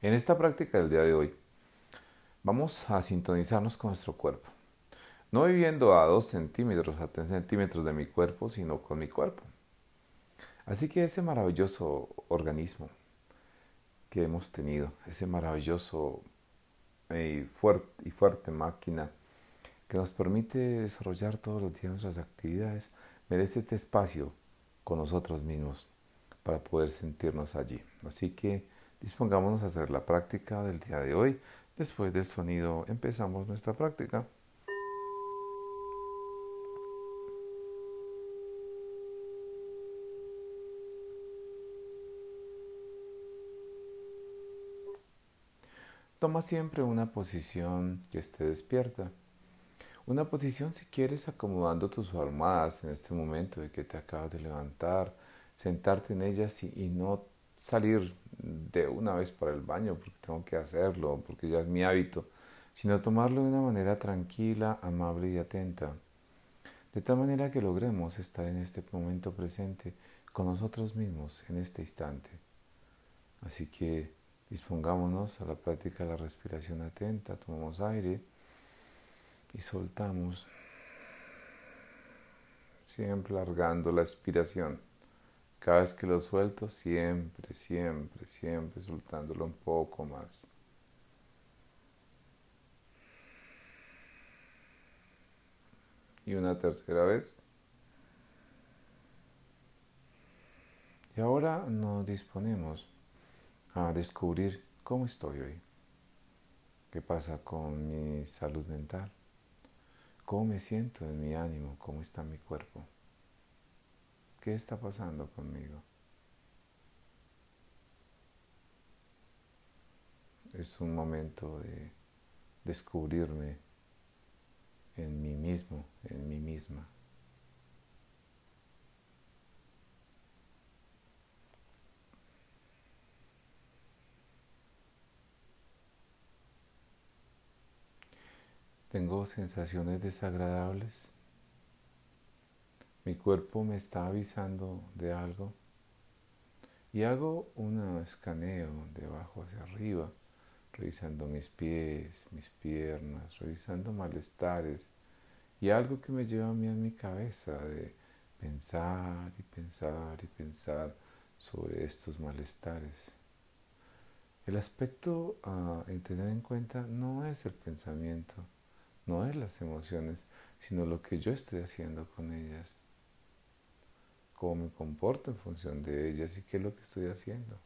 En esta práctica del día de hoy vamos a sintonizarnos con nuestro cuerpo. No viviendo a 2 centímetros, a 3 centímetros de mi cuerpo, sino con mi cuerpo. Así que ese maravilloso organismo que hemos tenido, ese maravilloso y fuerte, y fuerte máquina que nos permite desarrollar todos los días nuestras actividades, merece este espacio con nosotros mismos para poder sentirnos allí. Así que dispongámonos a hacer la práctica del día de hoy. Después del sonido empezamos nuestra práctica. Toma siempre una posición que esté despierta. Una posición si quieres acomodando tus almohadas en este momento de que te acabas de levantar, sentarte en ellas y, no salir de una vez para el baño porque tengo que hacerlo, porque ya es mi hábito, sino tomarlo de una manera tranquila, amable y atenta, de tal manera que logremos estar en este momento presente con nosotros mismos en este instante. Así que dispongámonos a la práctica de la respiración atenta, tomamos aire, y soltamos, siempre largando la expiración. Cada vez que lo suelto, siempre, siempre, siempre soltándolo un poco más. Y una tercera vez. Y ahora nos disponemos a descubrir cómo estoy hoy. ¿Qué pasa con mi salud mental? ¿Cómo me siento en mi ánimo? ¿Cómo está mi cuerpo? ¿Qué está pasando conmigo? Es un momento de descubrirme en mí mismo, en mí misma. Tengo sensaciones desagradables. Mi cuerpo me está avisando de algo. Y hago un escaneo de abajo hacia arriba, revisando mis pies, mis piernas, revisando malestares y algo que me lleva a mí en mi cabeza de pensar y pensar y pensar sobre estos malestares. El aspecto a tener en cuenta no es el pensamiento, no es las emociones, sino lo que yo estoy haciendo con ellas, cómo me comporto en función de ellas y qué es lo que estoy haciendo.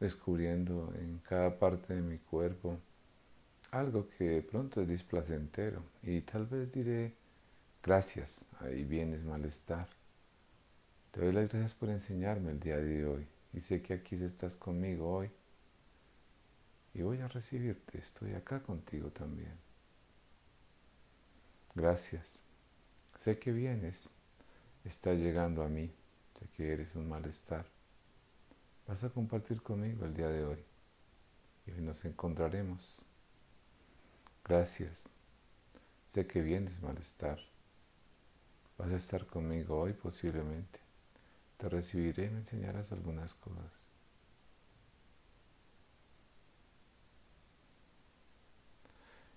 descubriendo en cada parte de mi cuerpo algo que de pronto es displacentero y tal vez diré gracias, ahí vienes malestar. Te doy las gracias por enseñarme el día de hoy y sé que aquí estás conmigo hoy y voy a recibirte, estoy acá contigo también. Gracias. Sé que vienes, estás llegando a mí, sé que eres un malestar. Vas a compartir conmigo el día de hoy y hoy nos encontraremos. Gracias. Sé que vienes malestar. Vas a estar conmigo hoy posiblemente. Te recibiré y me enseñarás algunas cosas.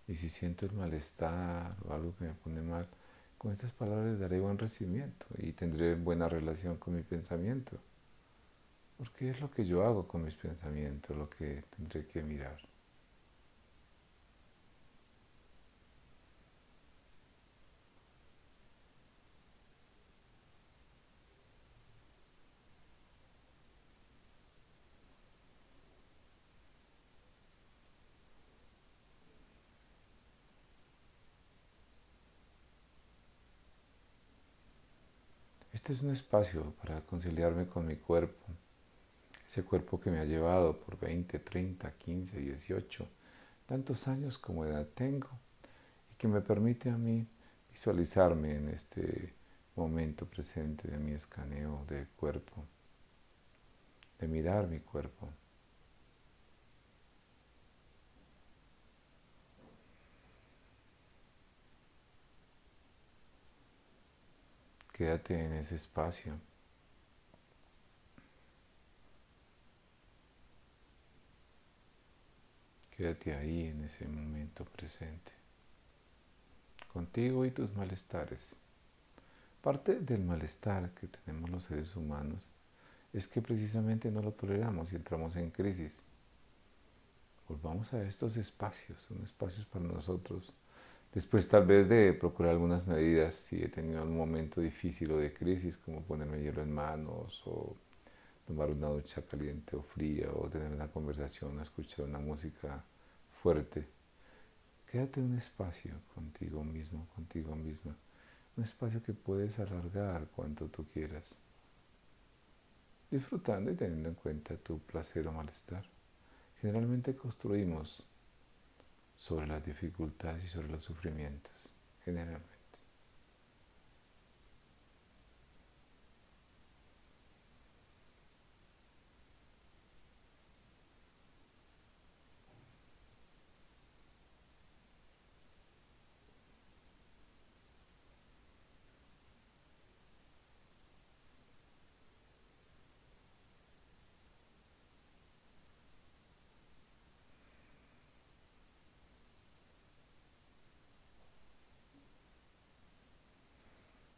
Y si siento el malestar o algo que me pone mal, con estas palabras daré buen recibimiento y tendré buena relación con mi pensamiento. Porque es lo que yo hago con mis pensamientos, lo que tendré que mirar. Este es un espacio para conciliarme con mi cuerpo, ese cuerpo que me ha llevado por 20, 30, 15, 18, tantos años como edad tengo y que me permite a mí visualizarme en este momento presente de mi escaneo del cuerpo, de mirar mi cuerpo. Quédate en ese espacio. Quédate ahí en ese momento presente, contigo y tus malestares. Parte del malestar que tenemos los seres humanos es que precisamente no lo toleramos y entramos en crisis. Volvamos a estos espacios, son espacios para nosotros. Después tal vez de procurar algunas medidas si he tenido algún momento difícil o de crisis, como ponerme hielo en manos o tomar una ducha caliente o fría o tener una conversación, escuchar una música fuerte. Quédate un espacio contigo mismo, contigo misma. Un espacio que puedes alargar cuanto tú quieras. Disfrutando y teniendo en cuenta tu placer o malestar. Generalmente construimos sobre las dificultades y sobre los sufrimientos. Generalmente.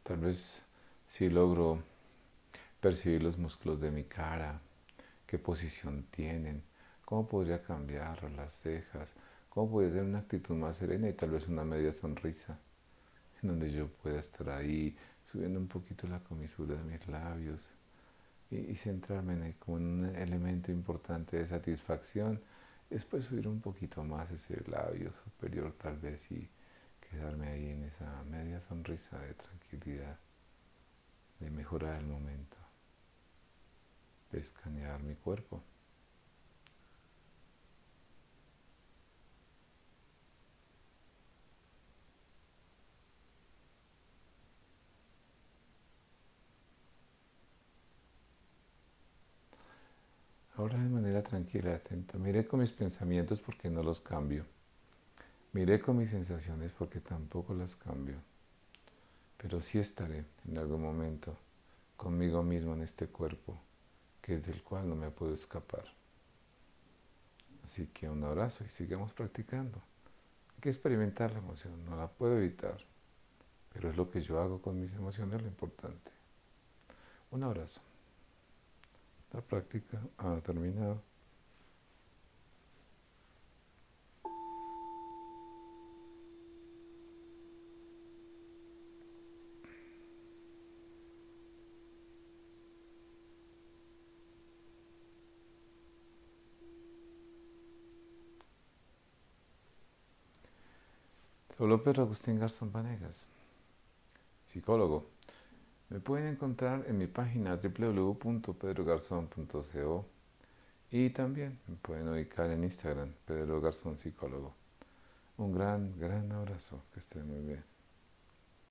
Tal vez si logro percibir los músculos de mi cara, qué posición tienen, cómo podría cambiar las cejas, cómo podría tener una actitud más serena y tal vez una media sonrisa, en donde yo pueda estar ahí subiendo un poquito la comisura de mis labios y, centrarme en, como un elemento importante de satisfacción, después subir un poquito más ese labio superior tal vez y quedarme ahí en esa media sonrisa de tranquilidad, de mejorar el momento, de escanear mi cuerpo. Ahora de manera tranquila, atenta, miré con mis pensamientos porque no los cambio. Miré con mis sensaciones porque tampoco las cambio, pero sí estaré en algún momento conmigo mismo en este cuerpo, que es del cual no me puedo escapar. Así que un abrazo y sigamos practicando. Hay que experimentar la emoción, no la puedo evitar, pero es lo que yo hago con mis emociones lo importante. Un abrazo. La práctica ha terminado. Solo Pedro Agustín Garzón Vanegas, psicólogo. Me pueden encontrar en mi página www.pedrogarzón.co y también me pueden ubicar en Instagram, Pedro Garzón Psicólogo. Un gran, gran abrazo, que estén muy bien.